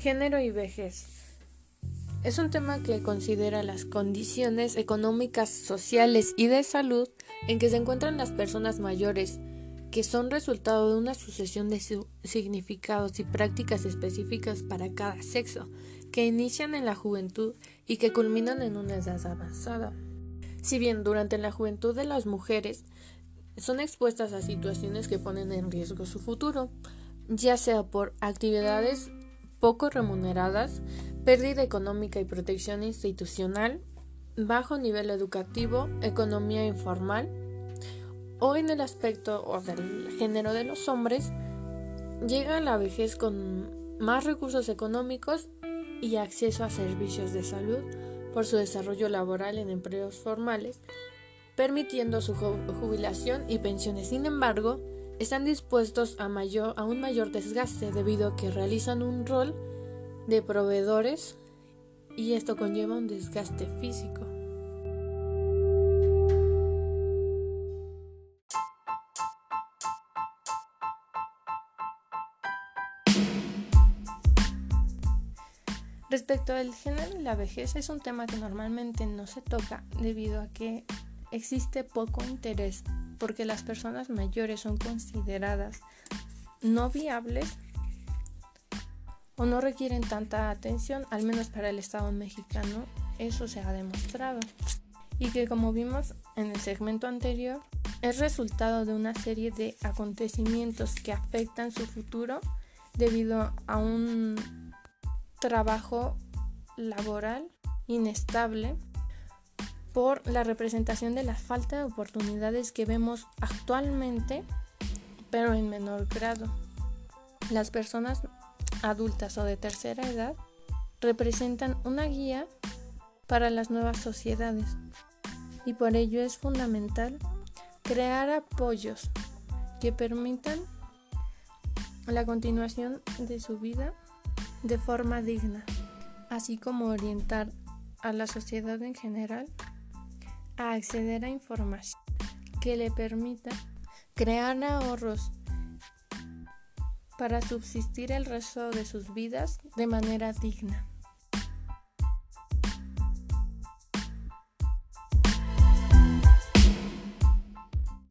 Género y vejez. Es un tema que considera las condiciones económicas, sociales y de salud en que se encuentran las personas mayores, que son resultado de una sucesión de significados y prácticas específicas para cada sexo, que inician en la juventud y que culminan en una edad avanzada. Si bien durante la juventud de las mujeres son expuestas a situaciones que ponen en riesgo su futuro, ya sea por actividades poco remuneradas, pérdida económica y protección institucional, bajo nivel educativo, economía informal, o en el aspecto o del género de los hombres, llega a la vejez con más recursos económicos y acceso a servicios de salud por su desarrollo laboral en empleos formales, permitiendo su jubilación y pensiones. Sin embargo, están dispuestos a, mayor, a un mayor desgaste debido a que realizan un rol de proveedores y esto conlleva un desgaste físico. Respecto al género la vejez es un tema que normalmente no se toca debido a que existe poco interés porque las personas mayores son consideradas no viables o no requieren tanta atención, al menos para el Estado mexicano, eso se ha demostrado. Y que como vimos en el segmento anterior, es resultado de una serie de acontecimientos que afectan su futuro debido a un trabajo laboral inestable por la representación de la falta de oportunidades que vemos actualmente, pero en menor grado. Las personas adultas o de tercera edad representan una guía para las nuevas sociedades y por ello es fundamental crear apoyos que permitan la continuación de su vida de forma digna, así como orientar a la sociedad en general a acceder a información que le permita crear ahorros para subsistir el resto de sus vidas de manera digna.